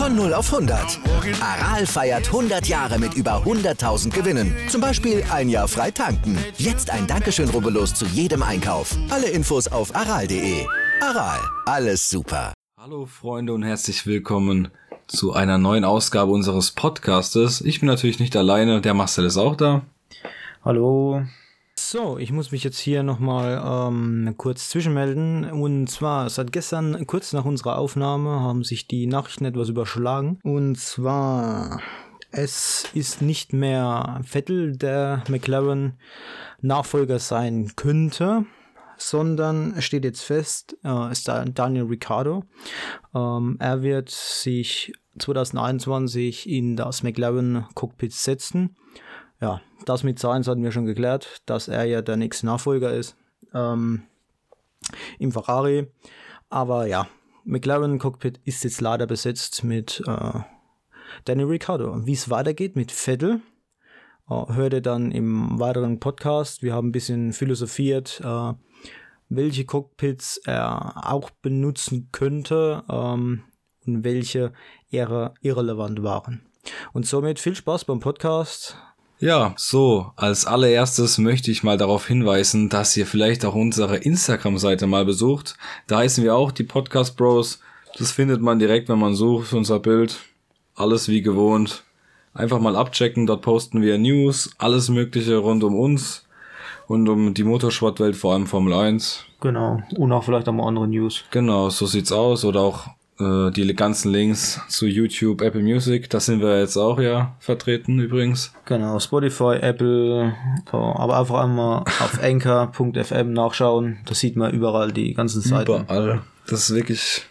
Von 0 auf 100. Aral feiert 100 Jahre mit über 100.000 Gewinnen. Zum Beispiel ein Jahr frei tanken. Jetzt ein Dankeschön, rubbellos zu jedem Einkauf. Alle Infos auf aral.de. Aral, alles super. Hallo Freunde und herzlich willkommen zu einer neuen Ausgabe unseres Podcastes. Ich bin natürlich nicht alleine, der Marcel ist auch da. Hallo. So, ich muss mich jetzt hier nochmal ähm, kurz zwischenmelden. Und zwar, seit gestern, kurz nach unserer Aufnahme, haben sich die Nachrichten etwas überschlagen. Und zwar, es ist nicht mehr Vettel, der McLaren Nachfolger sein könnte, sondern steht jetzt fest, äh, ist da Daniel Ricciardo. Ähm, er wird sich 2021 in das McLaren Cockpit setzen ja, das mit Sainz hatten wir schon geklärt, dass er ja der nächste Nachfolger ist ähm, im Ferrari. Aber ja, McLaren Cockpit ist jetzt leider besetzt mit äh, Danny Ricciardo. Wie es weitergeht mit Vettel, äh, hört ihr dann im weiteren Podcast. Wir haben ein bisschen philosophiert, äh, welche Cockpits er auch benutzen könnte ähm, und welche eher irrelevant waren. Und somit viel Spaß beim Podcast. Ja, so, als allererstes möchte ich mal darauf hinweisen, dass ihr vielleicht auch unsere Instagram-Seite mal besucht. Da heißen wir auch die Podcast Bros. Das findet man direkt, wenn man sucht, unser Bild. Alles wie gewohnt. Einfach mal abchecken, dort posten wir News, alles mögliche rund um uns und um die Motorsportwelt, vor allem Formel 1. Genau, und auch vielleicht auch mal andere News. Genau, so sieht's aus. Oder auch äh, die ganzen Links zu YouTube, Apple Music, da sind wir jetzt auch ja vertreten übrigens. Genau, Spotify, Apple, aber einfach einmal auf anchor.fm nachschauen, da sieht man überall die ganzen Seiten. Überall. Das ist wirklich,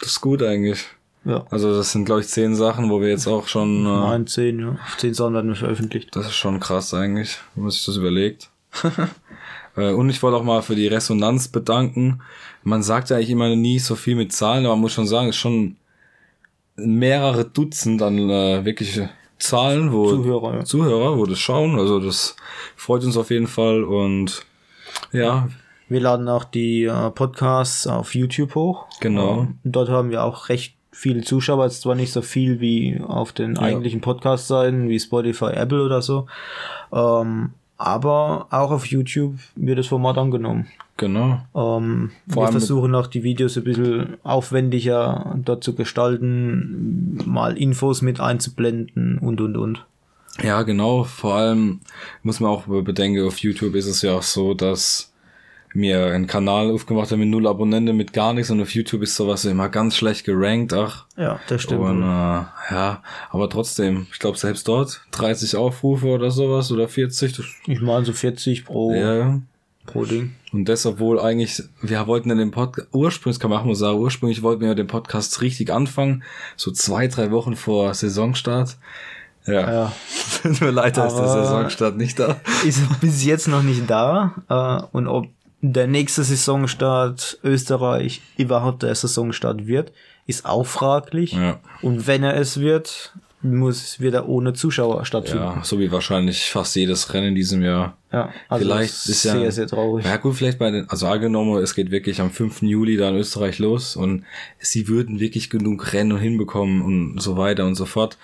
das ist gut eigentlich. Ja. Also das sind glaube ich zehn Sachen, wo wir jetzt auch schon... Äh, Nein, zehn, ja. Zehn Sachen werden wir veröffentlicht. Das ist schon krass eigentlich, wenn man sich das überlegt. Äh, und ich wollte auch mal für die Resonanz bedanken. Man sagt ja eigentlich immer nie so viel mit Zahlen, aber man muss schon sagen, es ist schon mehrere Dutzend an äh, wirkliche Zahlen, wo Zuhörer, ja. Zuhörer, wo das schauen. Also das freut uns auf jeden Fall und ja. Wir laden auch die äh, Podcasts auf YouTube hoch. Genau. Äh, dort haben wir auch recht viele Zuschauer, jetzt zwar nicht so viel wie auf den Ja. eigentlichen Podcast-Seiten wie Spotify, Apple oder so. Ähm, aber auch auf YouTube wird das Format angenommen. Genau. Ähm, wir versuchen auch die Videos ein bisschen aufwendiger dort zu gestalten, mal Infos mit einzublenden und und und. Ja, genau. Vor allem muss man auch bedenken, auf YouTube ist es ja auch so, dass mir einen Kanal aufgemacht habe mit null Abonnenten, mit gar nichts und auf YouTube ist sowas immer ganz schlecht gerankt. Ach, Ja, das stimmt. Und, äh, ja, aber trotzdem, ich glaube selbst dort 30 Aufrufe oder sowas oder 40. Das, Ich meine so 40 pro, ja. pro Ding. Und das, obwohl eigentlich, wir wollten ja den Podcast, ursprünglich kann man auch mal sagen, ursprünglich wollten wir ja den Podcast richtig anfangen, so zwei, drei Wochen vor Saisonstart. Ja, Ja. tut mir leid, dass der Aber- Saisonstart nicht da. Ist bis jetzt noch nicht da. Äh, und ob der nächste Saisonstart Österreich überhaupt der Saisonstart wird, ist auch fraglich. Ja. Und wenn er es wird, muss wird er ohne Zuschauer stattfinden. Ja, so wie wahrscheinlich fast jedes Rennen in diesem Jahr. Ja, also Vielleicht das ist ja- sehr, sehr traurig. Ja gut, vielleicht bei den, also angenommen, es geht wirklich am 5. Juli da in Österreich los und sie würden wirklich genug Rennen hinbekommen und so weiter und so fort.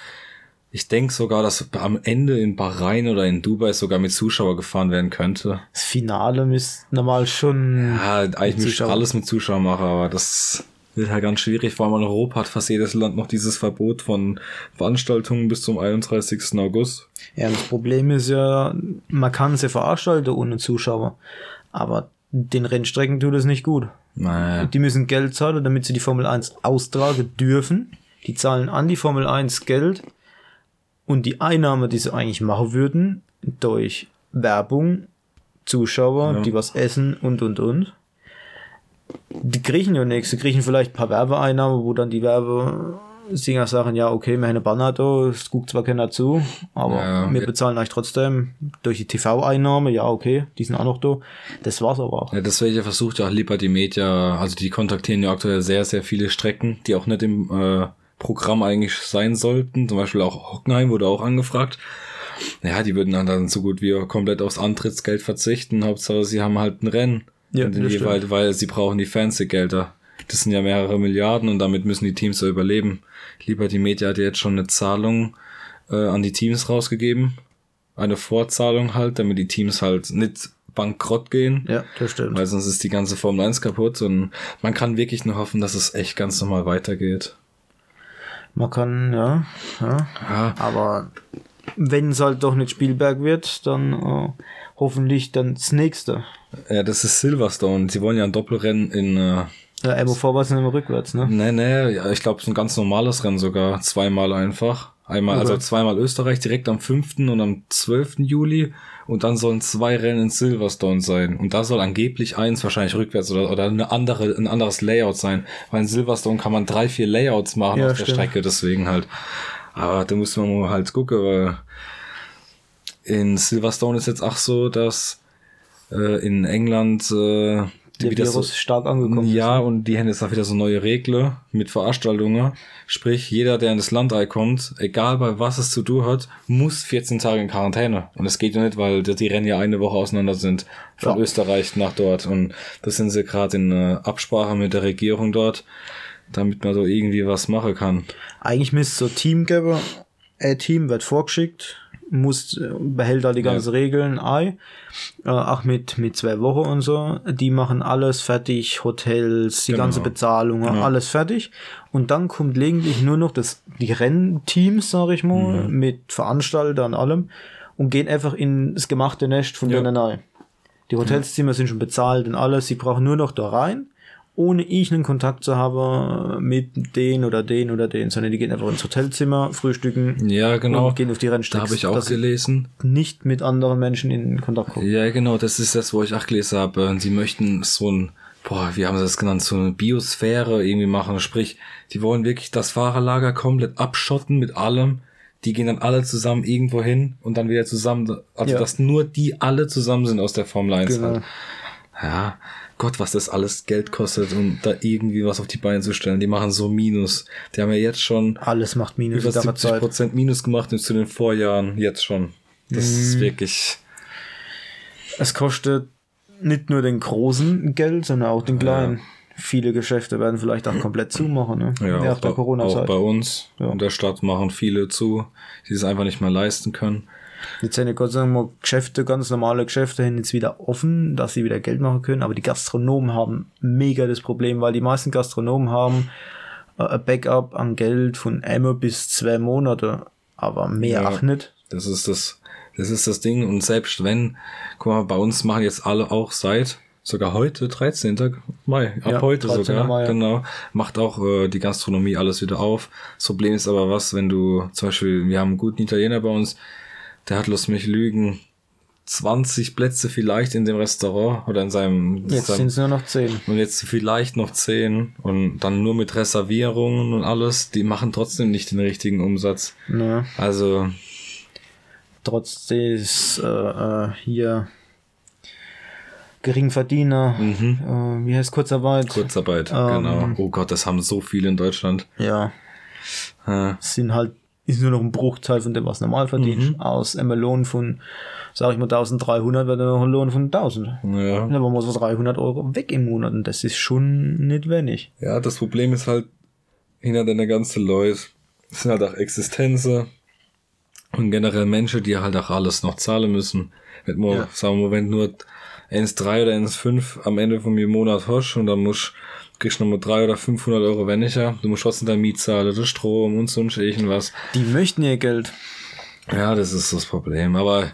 Ich denke sogar, dass am Ende in Bahrain oder in Dubai sogar mit Zuschauer gefahren werden könnte. Das Finale müsste normal schon. Ja, eigentlich müsste Zuschauer. alles mit Zuschauern machen, aber das wird halt ganz schwierig. Vor allem in Europa hat fast jedes Land noch dieses Verbot von Veranstaltungen bis zum 31. August. Ja, das Problem ist ja, man kann sie veranstalten ohne Zuschauer. Aber den Rennstrecken tut es nicht gut. Naja. Die müssen Geld zahlen, damit sie die Formel 1 austragen dürfen. Die zahlen an die Formel 1 Geld. Und die Einnahme, die sie eigentlich machen würden, durch Werbung, Zuschauer, Ja. die was essen und und und. Die kriegen ja nichts. Sie kriegen vielleicht ein paar Werbeeinnahmen, wo dann die Werbesinger sagen, ja, okay, wir haben eine Banner da, es guckt zwar keiner zu, aber Ja, wir ja. bezahlen euch trotzdem durch die TV-Einnahme, ja, okay, die sind auch noch da. Das war's aber auch. Ja, deswegen versucht ja auch Liberty Media, also die kontaktieren ja aktuell sehr, sehr viele Strecken, die auch nicht im äh, Programm eigentlich sein sollten. Zum Beispiel auch Hockenheim wurde auch angefragt. Ja, die würden dann, dann so gut wie komplett aufs Antrittsgeld verzichten. Hauptsache, sie haben halt ein Rennen. Ja, Und das jeweils, weil sie brauchen die Fernsehgelder. Das sind ja mehrere Milliarden und damit müssen die Teams so überleben. Liberty Media hat ja jetzt schon eine Zahlung äh, an die Teams rausgegeben. Eine Vorzahlung halt, damit die Teams halt nicht bankrott gehen. Ja, das stimmt. Weil sonst ist die ganze Formel 1 kaputt und man kann wirklich nur hoffen, dass es echt ganz normal weitergeht. Man kann, ja, ja. Ja, Aber wenn es halt doch nicht Spielberg wird, dann äh, hoffentlich dann das nächste. ja, das ist Silverstone. Sie wollen ja ein Doppelrennen in, äh, Ja, einmal vorwärts und einmal rückwärts, ne? nee, nee, ja, ich glaube, es ist ein ganz normales Rennen sogar. Zweimal einfach. Einmal, Okay. also zweimal Österreich direkt am 5. und am 12. Juli. Und dann sollen zwei Rennen in Silverstone sein. Und da soll angeblich eins wahrscheinlich rückwärts oder, oder eine andere, ein anderes Layout sein. Weil in Silverstone kann man drei, vier Layouts machen Ja, auf der stimmt. Strecke, deswegen halt. Aber da muss man mal halt gucken, weil in Silverstone ist jetzt auch so, dass äh, in England äh, Der Virus so, stark angekommen ja, und die haben jetzt auch wieder so neue Regeln mit Veranstaltungen. Sprich, jeder, der in das Land reinkommt, egal bei was es zu tun hat, muss 14 Tage in Quarantäne. Und das geht ja nicht, weil die Rennen ja eine Woche auseinander sind. Von Ja. Österreich nach dort. Und das sind sie gerade in äh, Absprache mit der Regierung dort, damit man so irgendwie was machen kann. ist. Eigentlich müsste es so Team geben. Ein Team wird vorgeschickt, muss, äh, behält da die ganzen Regeln ein. Äh, auch mit, mit zwei Wochen und so. Die machen alles fertig, Hotels, die Genau. ganze Bezahlung, alles fertig. Und dann kommt gelegentlich nur noch das, die Rennteams, sag ich mal, Mhm. mit Veranstaltern und allem und gehen einfach ins gemachte Nest von Ja. denen rein. Die Hotelzimmer sind schon bezahlt und alles. Sie brauchen nur noch da rein, ohne ich einen Kontakt zu haben mit den oder den oder den, sondern die gehen einfach ins Hotelzimmer, frühstücken Ja, genau. und gehen auf die Da Rennstrecke. habe ich auch gelesen. nicht mit anderen Menschen in Kontakt kommen. Ja, genau, das ist das, wo ich auch gelesen habe. Sie möchten so ein, boah, wie haben sie das genannt, so eine Biosphäre irgendwie machen. Sprich, die wollen wirklich das Fahrerlager komplett abschotten mit allem. Die gehen dann alle zusammen irgendwo hin und dann wieder zusammen, also Ja. dass nur die alle zusammen sind aus der Formel 1 Genau. halt. Ja, Gott, was das alles Geld kostet, um da irgendwie was auf die Beine zu stellen. Die machen so Minus. Die haben ja jetzt schon Alles macht Minus über in der 70 Zeit. Prozent Minus gemacht zu den Vorjahren, jetzt schon. Das Mhm. ist wirklich, Es kostet nicht nur den großen Geld, sondern auch den kleinen. Viele Geschäfte werden vielleicht auch komplett zumachen, ne? Ja, Während auch, der bei, auch bei uns Ja. in der Stadt machen viele zu, die es einfach nicht mehr leisten können. Jetzt sind ja Gott sei Dank mal Geschäfte, ganz normale Geschäfte, sind jetzt wieder offen, dass sie wieder Geld machen können. Aber die Gastronomen haben mega das Problem, weil die meisten Gastronomen haben äh, ein Backup an Geld von einmal bis zwei Monate, aber mehr Ja. auch nicht. Das ist das, das ist das Ding. Und selbst wenn, guck mal, bei uns machen jetzt alle auch seit sogar heute, 13. Mai, ab Ja, heute 13. sogar, Mai, ja. genau, macht auch äh, die Gastronomie alles wieder auf. Das Problem ist aber was, wenn du, zum Beispiel, wir haben einen guten Italiener bei uns, der hat, lass mich lügen, 20 Plätze vielleicht in dem Restaurant oder in seinem, Jetzt sind es nur noch zehn. Und jetzt vielleicht noch 10 und dann nur mit Reservierungen und alles, die machen trotzdem nicht den richtigen Umsatz. Ne? Also, Trotz des äh, äh, hier Geringverdiener, äh, wie heißt Kurzarbeit? Kurzarbeit, Ähm. genau. Oh Gott, das haben so viele in Deutschland. Ja, Äh, sind halt, ist nur noch ein Bruchteil von dem, was normal verdient. Mhm. Aus einem Lohn von, sag ich mal, 1300 wird dann noch ein Lohn von 1000. ja. Da war mal so 300 Euro weg im Monat und das ist schon nicht wenig. ja, das Problem ist halt, hinter deiner ganzen Leute sind halt auch Existenzen und generell Menschen, die halt auch alles noch zahlen müssen. Wenn man, Ja. sagen wir wenn nur 1,3 oder 1,5 am Ende von dem Monat hast und dann musst kriegst du nochmal 300 oder 500 Euro weniger. Du musst trotzdem deine Miete zahlen, den Strom und sonst irgendwas. Die möchten ihr Geld. Ja, das ist das Problem. Aber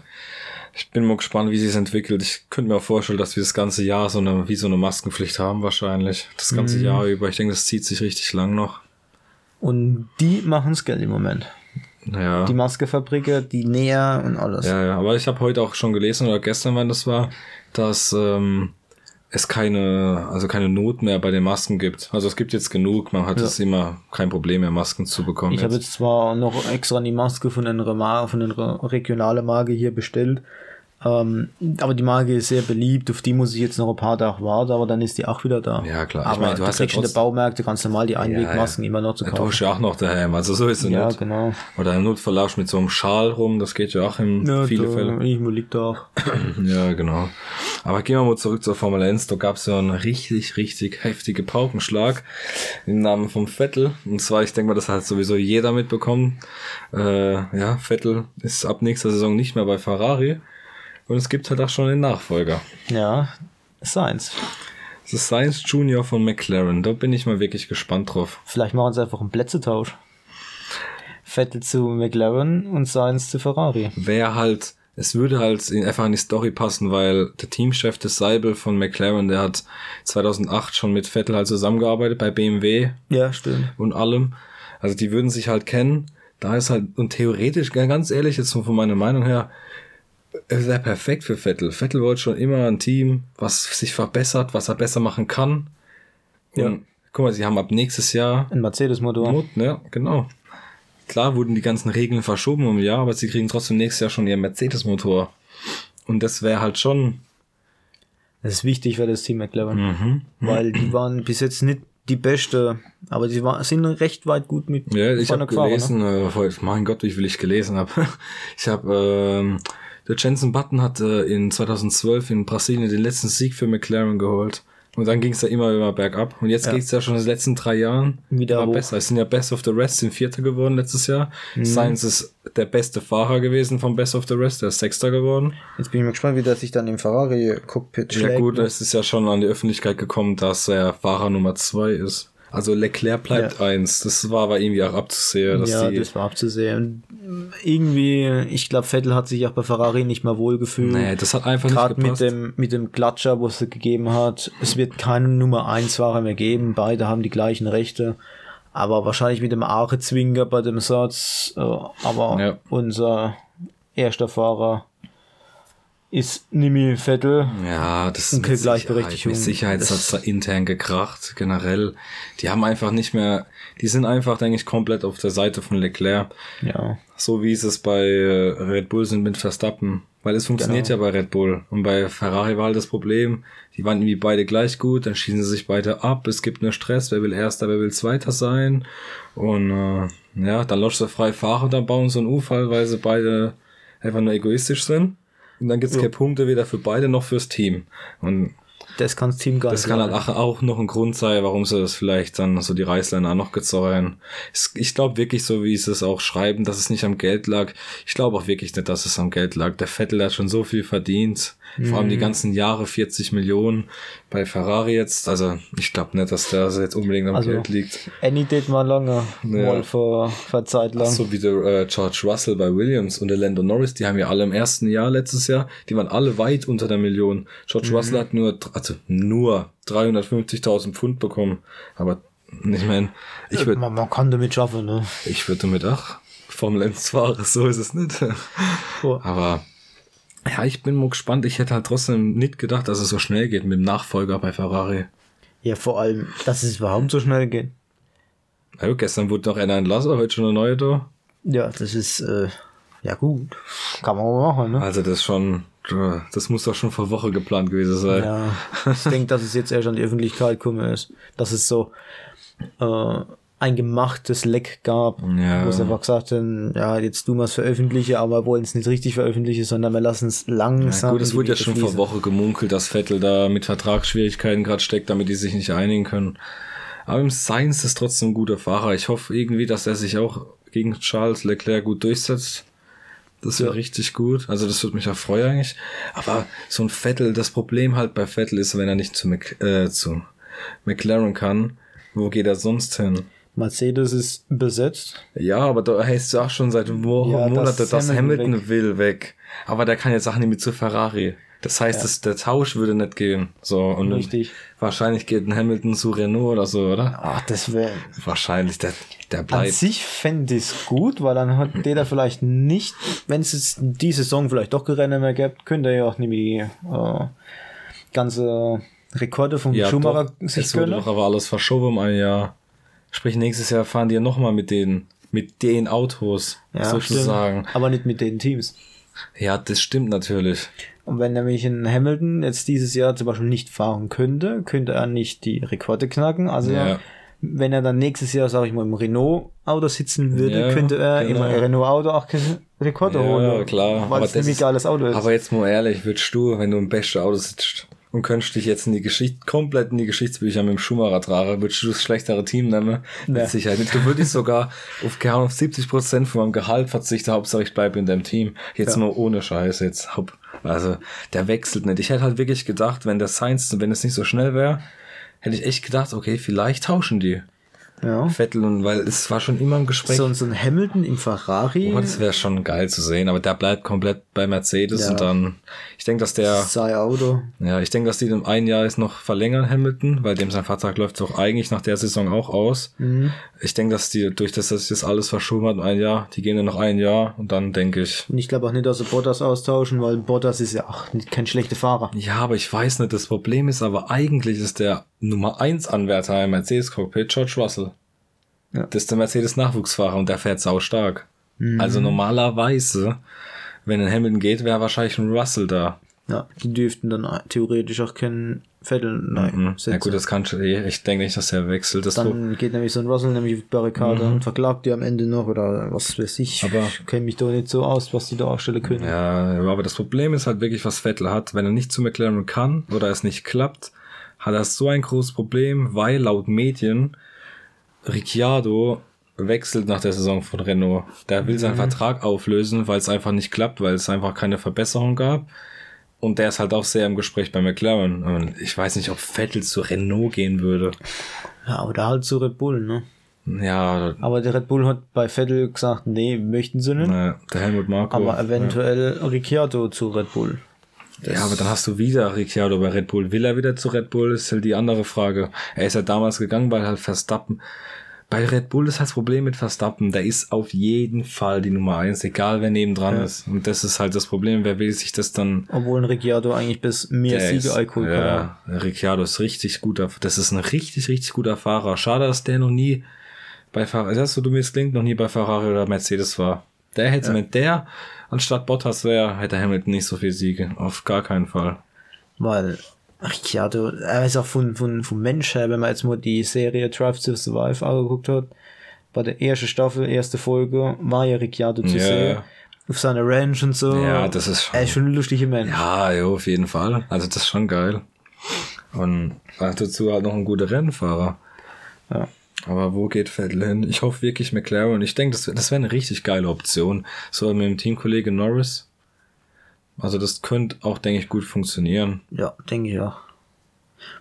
ich bin mal gespannt, wie sich es entwickelt. Ich könnte mir auch vorstellen, dass wir das ganze Jahr so eine, wie so eine Maskenpflicht haben wahrscheinlich. Das ganze Jahr über. Ich denke, das zieht sich richtig lang noch. Und die machen's Geld im Moment. Ja. Die Maskefabriker, die Näher und alles. Ja, ja. Aber ich habe heute auch schon gelesen, oder gestern, wann das war, dass ähm, es keine, also keine Not mehr bei den Masken gibt. Also es gibt jetzt genug. Man hat Ja. jetzt immer kein Problem mehr, Masken zu bekommen. Ich habe jetzt zwar noch extra die Maske von einer, Mar von einer regionalen Marke hier bestellt, ähm, aber die Marke ist sehr beliebt, auf die muss ich jetzt noch ein paar Tage warten, aber dann ist die auch wieder da. Ja, klar. Ich Aber meine, du du hast ja kriegst in den trotzdem- Baumärkte ganz normal die Einwegmasken immer noch zu Du kaufen. hast ja auch noch daheim. Also so ist es Ja, nicht. genau. Oder im Notfall laufst du mit so einem Schal rum. Das geht ja auch in Ja, viele da, Fälle. Irgendwo liegt da auch. Ja, genau. Aber gehen wir mal zurück zur Formel 1. Da gab es ja einen richtig, richtig heftige Paukenschlag im Namen vom Vettel. Und zwar, ich denke mal, das hat sowieso jeder mitbekommen. Äh, ja, Vettel ist ab nächster Saison nicht mehr bei Ferrari. Und es gibt halt auch schon den Nachfolger. Ja, Sainz. Das ist Science Junior von McLaren. Da bin ich mal wirklich gespannt drauf. Vielleicht machen sie einfach einen Plätzetausch. Vettel zu McLaren und Sainz zu Ferrari. Wäre halt, es würde halt in, einfach in die Story passen, weil der Teamchef des Seibel von McLaren, der hat 2008 schon mit Vettel halt zusammengearbeitet bei BMW Ja, stimmt. und allem. Also die würden sich halt kennen. Da ist halt, und theoretisch, ganz ehrlich, jetzt von meiner Meinung her, es wäre perfekt für Vettel. Vettel wollte schon immer ein Team, was sich verbessert, was er besser machen kann. Und Ja. guck mal, sie haben ab nächstes Jahr Ein Mercedes-Motor. Mut, ne? Genau. Klar wurden die ganzen Regeln verschoben um ein Jahr, aber sie kriegen trotzdem nächstes Jahr schon ihren Mercedes-Motor. Und das wäre halt schon. Das ist wichtig für das Team McLaren. Mhm. Weil die waren bis jetzt nicht die beste, aber die war, sind recht weit gut mit Ja, ich habe gefahren, gelesen, äh, heute- mein Gott, wie viel ich gelesen habe. Ich habe, ähm, der Jensen Button hat äh, in 2012 in Brasilien den letzten Sieg für McLaren geholt. Und dann ging es ja immer, immer bergab. Und jetzt Ja. geht's ja schon in den letzten drei Jahren Wieder immer hoch. besser. Es sind ja Best of the Rest, sind Vierter geworden letztes Jahr. Mhm. Sainz ist der beste Fahrer gewesen vom Best of the Rest, der ist Sechster geworden. Jetzt bin ich mal gespannt, wie der sich dann im Ferrari-Cockpit schlägt. Ja gut, ne? es ist ja schon an die Öffentlichkeit gekommen, dass er Fahrer Nummer zwei ist. Also Leclerc bleibt eins. Das war aber irgendwie auch abzusehen, dass ja, die. das war abzusehen. Und irgendwie, ich glaube, Vettel hat sich auch bei Ferrari nicht mehr wohl gefühlt. nee, das hat einfach nicht Gerade mit gepasst. dem, mit dem Klatscher, wo es gegeben hat. Es wird keinen Nummer 1 Fahrer mehr geben. Beide haben die gleichen Rechte. Aber wahrscheinlich mit dem Aare Zwinger bei dem Satz. Äh, aber Ja. unser erster Fahrer ist Nimi Vettel. Ja, das ist mit Gleichberechtigung. Mit Sicherheit das da intern gekracht, generell. Die haben einfach nicht mehr, die sind einfach, denke ich, komplett auf der Seite von Leclerc. Ja. So wie es es bei äh, Red Bull sind mit Verstappen. Weil es funktioniert Genau. ja bei Red Bull. Und bei Ferrari war halt das Problem, die waren irgendwie beide gleich gut, dann schießen sie sich beide ab, es gibt nur Stress, wer will Erster, wer will Zweiter sein. Und äh, ja, dann lässt sie frei fahren, dann bauen sie einen Unfall, weil sie beide einfach nur egoistisch sind. Und dann gibt's keine Punkte weder für beide noch fürs Team. Und Das kann das Team gar das nicht kann halt auch, auch noch ein Grund sein, warum sie das vielleicht dann so die Reißleine auch noch gezogen Es- Ich glaube wirklich, so wie sie es auch schreiben, dass es nicht am Geld lag. Ich glaube auch wirklich nicht, dass es am Geld lag. Der Vettel hat schon so viel verdient. Vor allem die ganzen Jahre 40 Millionen bei Ferrari jetzt. Also ich glaube nicht, dass der jetzt unbedingt am Also, Geld liegt. Any did mal lange. Ja. Mal vor, vor Zeit lang. So wie der äh, George Russell bei Williams und der Lando Norris, die haben ja alle im ersten Jahr letztes Jahr, die waren alle weit unter der Million. George Russell hat nur, also nur 350.000 Pfund bekommen. Aber ich meine, ich würde man, man kann damit schaffen, ne? ich würde damit auch Formel 1 fahren, so ist es nicht. Aber ja, ich bin mal gespannt. Ich hätte halt trotzdem nicht gedacht, dass es so schnell geht mit dem Nachfolger bei Ferrari. Ja, vor allem, dass es überhaupt so schnell geht. Ja, gestern wurde noch einer entlassen, heute schon eine neue da. Ja, das ist, äh, ja gut. Kann man mal machen, ne? Also das ist schon, das muss doch schon vor Woche geplant gewesen sein. Ja, ich denke, dass es jetzt erst an die Öffentlichkeit gekommen ist. Dass es so äh, ein gemachtes Leck gab, Ja. wo sie einfach gesagt haben, ja, jetzt tun wir es veröffentlichen, aber wir wollen es nicht richtig veröffentlichen, sondern wir lassen es langsam. Ja, gut, es wurde ja schon vor. Woche gemunkelt, dass Vettel da mit Vertragsschwierigkeiten gerade steckt, damit die sich nicht einigen können. Aber im Science ist trotzdem ein guter Fahrer. Ich hoffe irgendwie, dass er sich auch gegen Charles Leclerc gut durchsetzt. Das wäre Ja. richtig gut. Also das würde mich auch freuen eigentlich. Aber so ein Vettel, das Problem halt bei Vettel ist, wenn er nicht zu, Mc, äh, zu McLaren kann, wo geht er sonst hin? Mercedes ist besetzt. Ja, aber da heißt es auch schon seit Mo Ja, Monaten, dass dass, Hamilton Hamilton will weg. Aber der kann jetzt auch nicht mit zu Ferrari. Das heißt, dass der Tausch würde nicht gehen. So, und Richtig. wahrscheinlich geht ein Hamilton zu Renault oder so, oder? Ach, das wäre. Wahrscheinlich, der, der An bleibt. sich fände ich es gut, weil dann hat der da vielleicht nicht, wenn es jetzt die Saison vielleicht doch Rennen mehr gibt, könnte er ja auch nämlich äh, ganze Rekorde vom Ja, Schumacher doch, sich es gönnen. doch aber alles verschoben um ein Jahr. Sprich, nächstes Jahr fahren die ja nochmal mit den, mit den Autos, sozusagen. stimmt. Aber nicht mit den Teams. Ja, das stimmt natürlich. Und wenn nämlich ein Hamilton jetzt dieses Jahr zum Beispiel nicht fahren könnte, könnte er nicht die Rekorde knacken. Also Ja. wenn er dann nächstes Jahr, sage ich mal, im Renault-Auto sitzen würde, Ja, könnte er genau. im Renault-Auto auch Rekorde Ja, holen. klar. Weil Aber es ein geiles Auto ist. Aber jetzt mal ehrlich, würdest du, wenn du im besten Auto sitzt und könntest dich jetzt in die Geschichte, komplett in die Geschichtsbücher mit dem Schumacher tragen, würdest du das schlechtere Team nehmen? Mit Ja. Sicherheit nicht. Du würdest sogar auf, auf 70 Prozent von meinem Gehalt verzichten, Hauptsache ich bleibe in deinem Team. Jetzt Ja. nur ohne Scheiß, jetzt. Haupt- Also, der wechselt nicht. Ich hätte halt wirklich gedacht, wenn der Sainz, wenn es nicht so schnell wäre, hätte ich echt gedacht, okay, vielleicht tauschen die. Ja. Vettel und, weil es war schon immer im Gespräch. So, so ein Hamilton im Ferrari. Oh, das wäre schon geil zu sehen, aber der bleibt komplett bei Mercedes Ja. und dann, ich denke, dass der, Sei Auto. ja, ich denke, dass die in ein Jahr jetzt noch verlängern, Hamilton, weil dem sein Vertrag läuft doch eigentlich nach der Saison auch aus. Mhm. Ich denke, dass die, durch das, dass sich das alles verschoben hat, ein Jahr, die gehen dann noch ein Jahr und dann denke ich, Und ich glaube auch nicht, dass sie Bottas austauschen, weil Bottas ist ja auch kein schlechter Fahrer. ja, aber ich weiß nicht, das Problem ist aber eigentlich ist der Nummer 1 Anwärter im Mercedes-Cockpit George Russell. Ja. Das ist der Mercedes-Nachwuchsfahrer und der fährt sau stark. Mhm. Also normalerweise, wenn ein Hamilton geht, wäre wahrscheinlich ein Russell da. Ja, die dürften dann theoretisch auch keinen Vettel nein, Mhm. Ja gut, das kann schon, eh. ich denke nicht, dass er wechselt. Das dann geht nämlich so ein Russell nämlich auf die Barrikade Mhm. und verklagt die am Ende noch oder was weiß ich. Aber- ich kenne mich doch nicht so aus, was die da ausstellen können. ja, aber das Problem ist halt wirklich, was Vettel hat. Wenn er nicht zu McLaren kann oder es nicht klappt, hat er so ein großes Problem, weil laut Medien Ricciardo wechselt nach der Saison von Renault. Der will Mhm. seinen Vertrag auflösen, weil es einfach nicht klappt, weil es einfach keine Verbesserung gab. Und der ist halt auch sehr im Gespräch bei McLaren. Und ich weiß nicht, ob Vettel zu Renault gehen würde. Ja, oder halt zu Red Bull, ne? Ja, Aber der Red Bull hat bei Vettel gesagt, nee, möchten sie nicht. äh, der Helmut Marko. aber eventuell Ricciardo zu Red Bull. Ja, aber dann hast du wieder Ricciardo bei Red Bull. Will er wieder zu Red Bull? Ist halt die andere Frage. Er ist ja damals gegangen, weil halt Verstappen. Bei Red Bull ist halt das Problem mit Verstappen. Der ist auf jeden Fall die Nummer eins, egal wer nebendran ist. Und das ist halt das Problem. Wer will sich das dann. Obwohl ein Ricciardo eigentlich bis mehr ist- Siege einholen kann. Ja, Ricciardo ist richtig guter. Das ist ein richtig, richtig guter Fahrer. Schade, dass der noch nie bei Ferrari, das so du mir es klingt, noch nie bei Ferrari oder Mercedes war. Der hätte, wenn der anstatt Bottas wäre, hätte Hamilton nicht so viel Siege. Auf gar keinen Fall. Weil Ricciardo, er ist auch von, von, vom Mensch her, wenn man jetzt mal die Serie Drive to Survive angeguckt hat, bei der ersten Staffel, erste Folge, war ja Ricciardo zu Ja. sehen. Auf seiner Ranch und so. Ja, das ist schon- Er ist schon ein lustiger Mensch. Ja, ja, auf jeden Fall. Also das ist schon geil. Und dazu halt noch ein guter Rennfahrer. Ja. Aber wo geht Vettel hin? Ich hoffe wirklich McLaren. Ich denke, das, wär- das wäre eine richtig geile Option. So mit dem Teamkollege Norris. Also das könnte auch, denke ich, gut funktionieren. Ja, denke ich auch.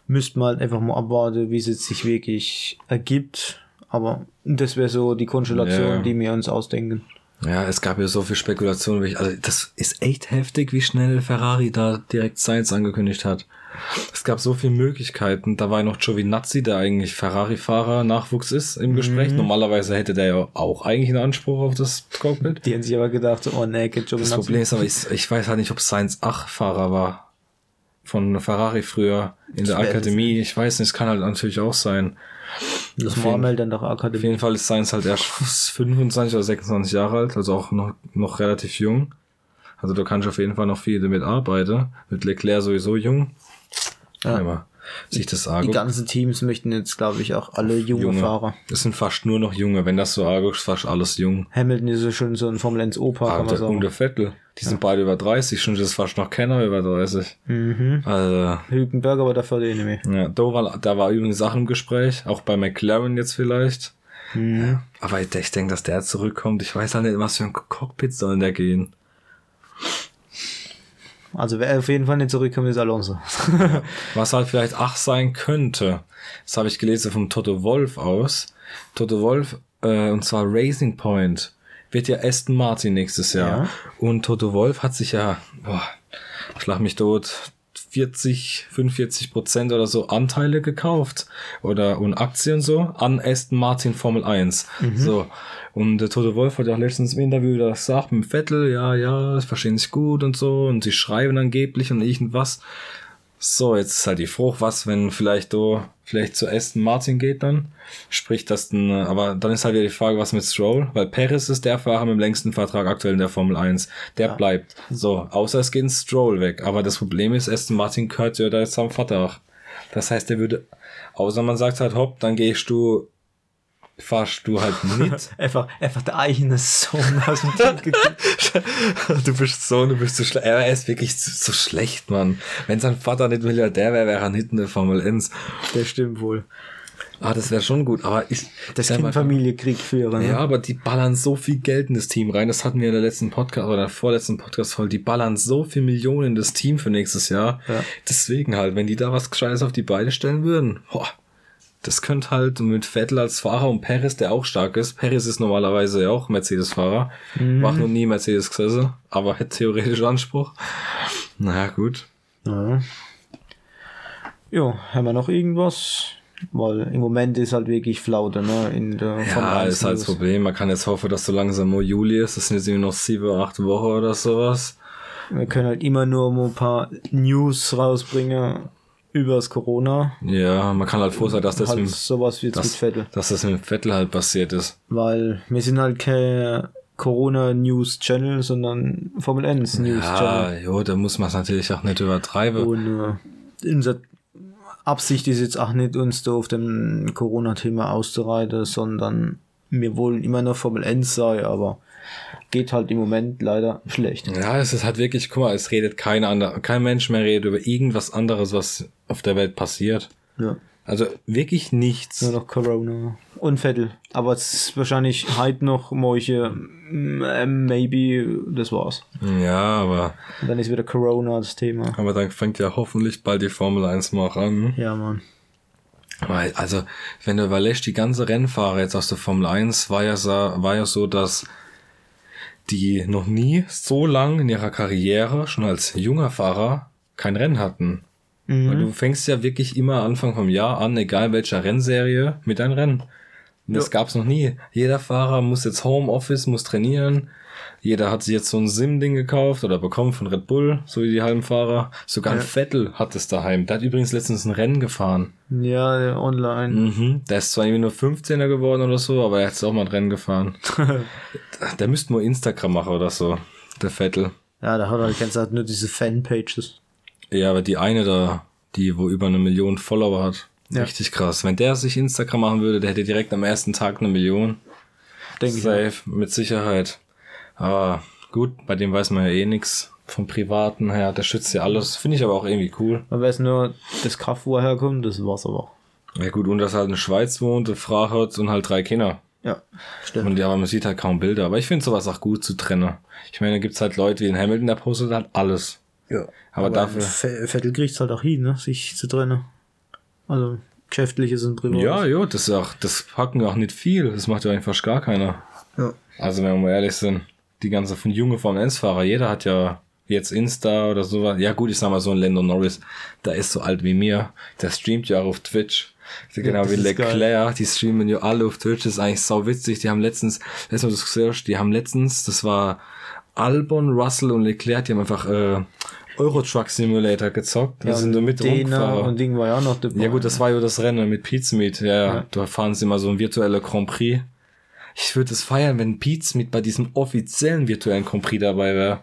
Müsste man halt einfach mal abwarten, wie es jetzt sich wirklich ergibt. Aber das wäre so die Konstellation, Ja. die wir uns ausdenken. Ja, es gab ja so viel Spekulation. wie ich- Also das ist echt heftig, wie schnell Ferrari da direkt Sainz angekündigt hat. Es gab so viele Möglichkeiten. Da war ja noch Giovinazzi, der eigentlich Ferrari-Fahrer Nachwuchs ist im Gespräch. Normalerweise hätte der ja auch eigentlich einen Anspruch auf das Cockpit. Die haben sich aber gedacht, oh nee, geht schon Das Problem ist aber, ich, ich weiß halt nicht, ob Sainz Ach Fahrer war. Von Ferrari früher in der Akademie. Ich weiß nicht, es kann halt natürlich auch sein. Das Marmel dann doch Auf Akademie. jeden Fall ist Sainz halt erst 25 oder 26 Jahre alt, also auch noch, noch relativ jung. Also da kannst du auf jeden Fall noch viel damit arbeiten. Mit Leclerc sowieso jung. Ja. Aber sich das Die anguckt. ganzen Teams möchten jetzt, glaube ich, auch alle junge, Fahrer. Es sind fast nur noch junge. Wenn das so anguckst, fast alles jung. Hamilton ist ja schon so ein Formel 1 Opa, kann Aber man der, sagen. und der Vettel, die sind beide über 30, schon das ist fast noch keiner über 30. Mhm. Also, Hülkenberg aber dafür nicht mehr. ja, da war, da war übrigens Sachen im Gespräch, auch bei McLaren jetzt vielleicht. Mhm. Aber ich, ich denke, dass der zurückkommt. Ich weiß halt nicht, was für ein Cockpit soll denn der gehen. Also wer auf jeden Fall nicht zurückkommt, ist Alonso. Was halt vielleicht ach sein könnte, das habe ich gelesen vom Toto Wolf aus. Toto Wolf, äh, und zwar Racing Point, wird ja Aston Martin nächstes Jahr. Ja. Und Toto Wolf hat sich ja, boah, schlag mich tot, 40, 45 Prozent oder so Anteile gekauft oder und Aktien so an Aston Martin Formel 1. So. Und der Toto Wolf hat ja auch letztens im Interview wieder gesagt mit Vettel, ja, ja, das verstehen sich gut und so und sie schreiben angeblich und irgendwas. So, jetzt ist halt die Frucht, was, wenn vielleicht du vielleicht zu Aston Martin geht dann. Sprich, dass dann, äh, aber dann ist halt wieder die Frage, was mit Stroll, weil Perez ist der Fahrer mit dem längsten Vertrag aktuell in der Formel 1. Der bleibt. So, außer es geht ein Stroll weg. Aber das Problem ist, Aston Martin gehört ja da jetzt am Vertrag. Das heißt, der würde, außer man sagt halt, hopp, dann gehst du, fahrst du halt mit. einfach, einfach der eigene Sohn aus dem Team gekriegt. Du bist so, du bist so schlecht. Er ist wirklich so, schlecht, Mann. Wenn sein Vater nicht Milliardär wäre, wäre er nicht in der Formel 1. Das stimmt wohl. Ah, das wäre schon gut, aber ich. Das sag Kind mal- Familie Krieg führen. ne? Ja, aber die ballern so viel Geld in das Team rein. Das hatten wir in der letzten Podcast oder der vorletzten Podcast voll. Die ballern so viel Millionen in das Team für nächstes Jahr. Ja. Deswegen halt, wenn die da was Gescheites auf die Beine stellen würden, boah, das könnte halt mit Vettel als Fahrer und Perez, der auch stark ist. Perez ist normalerweise ja auch Mercedes-Fahrer. War noch nie Mercedes gesessen, aber hätte theoretisch Anspruch. Naja, gut. Ja. Jo, haben wir noch irgendwas? Weil im Moment ist halt wirklich Flaute, ne? In der Ja, 1 ist halt das. Problem. Man kann jetzt hoffen, dass so langsam nur Juli ist. Das sind jetzt irgendwie noch sieben, acht Wochen oder sowas. Wir können halt immer nur mal ein paar News rausbringen übers Corona. Ja, man kann halt froh sein, dass das, halt mit, sowas wie jetzt mit dass, Vettel. dass das mit Vettel halt passiert ist. Weil wir sind halt kein Corona-News-Channel, sondern Formel 1 News-Channel. Ja, jo, da muss man es natürlich auch nicht übertreiben. Und äh, unsere Absicht ist jetzt auch nicht, uns da auf dem Corona-Thema auszureiten, sondern wir wollen immer noch Formel 1 sein, aber geht halt im Moment leider schlecht. Ja, es ist halt wirklich, guck mal, es redet kein anderer, kein Mensch mehr redet über irgendwas anderes, was auf der Welt passiert. Ja. Also wirklich nichts. Nur noch Corona. Und Vettel. Aber es ist wahrscheinlich heute noch Moiche, mm, maybe, das war's. Ja, aber, Und dann ist wieder Corona das Thema. aber dann fängt ja hoffentlich bald die Formel 1 mal auch an. Ja, Mann. Weil, also, wenn du überlegst, die ganze Rennfahrer jetzt aus der Formel 1 war ja so, war ja so, dass die noch nie so lang in ihrer Karriere, schon als junger Fahrer, kein Rennen hatten. Weil du fängst ja wirklich immer Anfang vom Jahr an, egal welcher Rennserie, mit einem Rennen. Und das Ja. gab's noch nie. Jeder Fahrer muss jetzt Homeoffice, muss trainieren. Jeder hat sich jetzt so ein Sim-Ding gekauft oder bekommen von Red Bull, so wie die halben Fahrer. Sogar ein Ja. Vettel hat es daheim. Der hat übrigens letztens ein Rennen gefahren. Ja, der online. Mhm. Der ist zwar irgendwie nur 15er geworden oder so, aber er hat jetzt auch mal ein Rennen gefahren. der müsste nur Instagram machen oder so, der Vettel. Ja, da hat er, du halt nur diese Fanpages. Ja, aber die eine da, die wo über eine Million Follower hat, Ja. richtig krass. Wenn der sich Instagram machen würde, der hätte direkt am ersten Tag eine Million. Denke ich. Safe, mit Sicherheit. Aber gut, bei dem weiß man ja eh nix vom Privaten her. Der schützt ja alles. Finde ich aber auch irgendwie cool. Man weiß nur, das Kraft, wo er herkommt, das war's aber. Ja gut, und dass er halt in der Schweiz wohnt, eine Frau hat und halt drei Kinder. Ja, stimmt. Und ja, aber man sieht halt kaum Bilder. Aber ich finde sowas auch gut zu trennen. Ich meine, da gibt's halt Leute wie in Hamilton, der postet halt alles. ja. Aber dafür- Ve- Vettel kriegt's halt auch hin, ne? sich zu trennen. Also, geschäftliches und privates. Ja, ja, das ist auch, das packen auch nicht viel. Das macht ja eigentlich fast gar keiner. ja. Also wenn wir mal ehrlich sind, die ganze von junge Formel 1 Fahrer, jeder hat ja jetzt Insta oder sowas. Ja gut, ich sag mal so ein Lando Norris, der ist so alt wie mir, der streamt ja auch auf Twitch. Genau wie ist geil. Leclerc, die streamen ja alle auf Twitch, das ist eigentlich sau witzig. Die haben letztens, letztens das gesehen, die haben letztens, das war Albon, Russell und Leclerc, die haben einfach äh, Euro Truck Simulator gezockt. Die Ja, sind nur mit Dena und Ding war ja noch dabei. Ja gut, das war ja das Rennen mit Pizmeet. Ja, ja. Da fahren sie immer so ein virtueller Grand Prix. Ich würde es feiern, wenn Pizmeet bei diesem offiziellen virtuellen Grand Prix dabei wäre.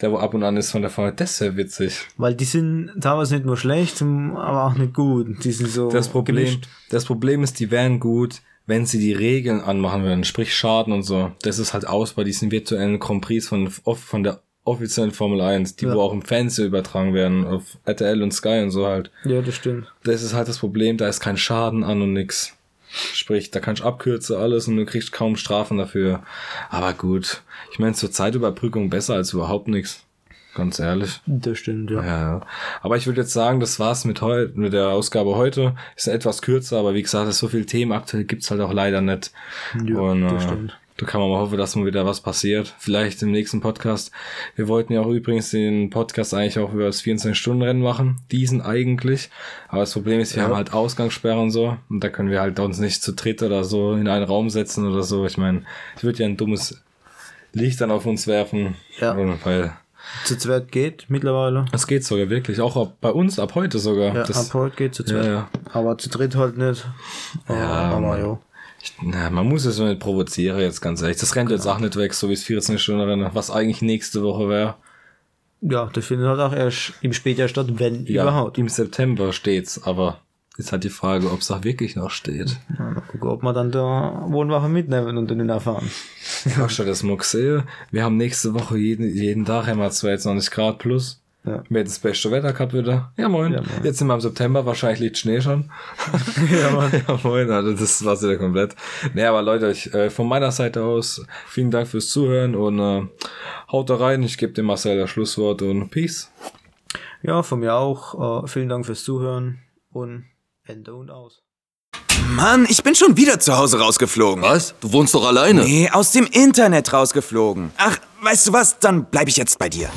Der wo ab und an ist von der Fahrer. Das wäre witzig. Weil die sind teilweise nicht nur schlecht, aber auch nicht gut. Die sind so Das Problem, gemischt. das Problem ist, die wären gut, wenn sie die Regeln anmachen würden, sprich Schaden und so. Das ist halt aus bei diesen virtuellen Grand Prix von, von der offiziellen Formel 1, die Ja. wo auch im Fernsehen übertragen werden, auf RTL und Sky und so halt. Ja, das stimmt. Das ist halt das Problem, da ist kein Schaden an und nix. Sprich, da kannst du abkürzen alles und du kriegst kaum Strafen dafür. Aber gut, ich meine, zur Zeitüberbrückung besser als überhaupt nichts. Ganz ehrlich. Das stimmt, ja. Ja, ja. Aber ich würde jetzt sagen, das war's mit heu mit der Ausgabe heute. Ist etwas kürzer, aber wie gesagt, so viele Themen aktuell gibt's halt auch leider nicht. Ja, und das äh, stimmt. Da kann man mal hoffen, dass mal wieder was passiert. Vielleicht im nächsten Podcast. Wir wollten ja auch übrigens den Podcast eigentlich auch über das 24-Stunden-Rennen machen. Diesen eigentlich. Aber das Problem ist, wir Ja. haben halt Ausgangssperre und so. Und da können wir halt uns nicht zu dritt oder so in einen Raum setzen oder so. Ich meine, es wird ja ein dummes Licht dann auf uns werfen. Ja. Weil Zu zweit geht mittlerweile. es geht sogar wirklich. Auch ab, bei uns ab heute sogar. Ja, das, ab heute geht zu zweit. ja, ja. Aber zu dritt halt nicht. Ja, aber Mann. ja. Na, man muss es so nicht provozieren, jetzt ganz ehrlich. Das rennt jetzt auch nicht weg, so wie es 14-Stunden-Rennen, was eigentlich nächste Woche wäre. Ja, das findet halt auch erst im Spätjahr statt, wenn Ja, überhaupt. im September steht's, aber Ist halt die Frage, ob es auch wirklich noch steht. Ja, mal gucken, ob wir dann da Wohnwache mitnehmen und dann erfahren. Ja, schon das gesehen. Wir haben nächste Woche jeden, jeden Tag immer 22 Grad plus. Ja. Wir hätten das beste Wetter gehabt wieder. Ja, moin. Ja, moin. Jetzt sind wir im September, wahrscheinlich liegt Schnee schon. ja, moin. ja, moin. Also das war's wieder komplett. Nee, aber Leute, ich, äh, von meiner Seite aus, vielen Dank fürs Zuhören und äh, haut da rein. Ich gebe dem Marcel das Schlusswort und Peace. Ja, von mir auch. Äh, vielen Dank fürs Zuhören und Ende und aus. Mann, ich bin schon wieder zu Hause rausgeflogen. Was? Du wohnst doch alleine. Nee, aus dem Internet rausgeflogen. Ach, weißt du was? Dann bleib ich jetzt bei dir.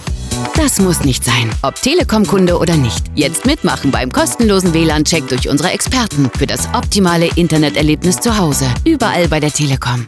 Das muss nicht sein. Ob Telekom-Kunde oder nicht. Jetzt mitmachen beim kostenlosen WLAN-Check durch unsere Experten für das optimale Interneterlebnis zu Hause. Überall bei der Telekom.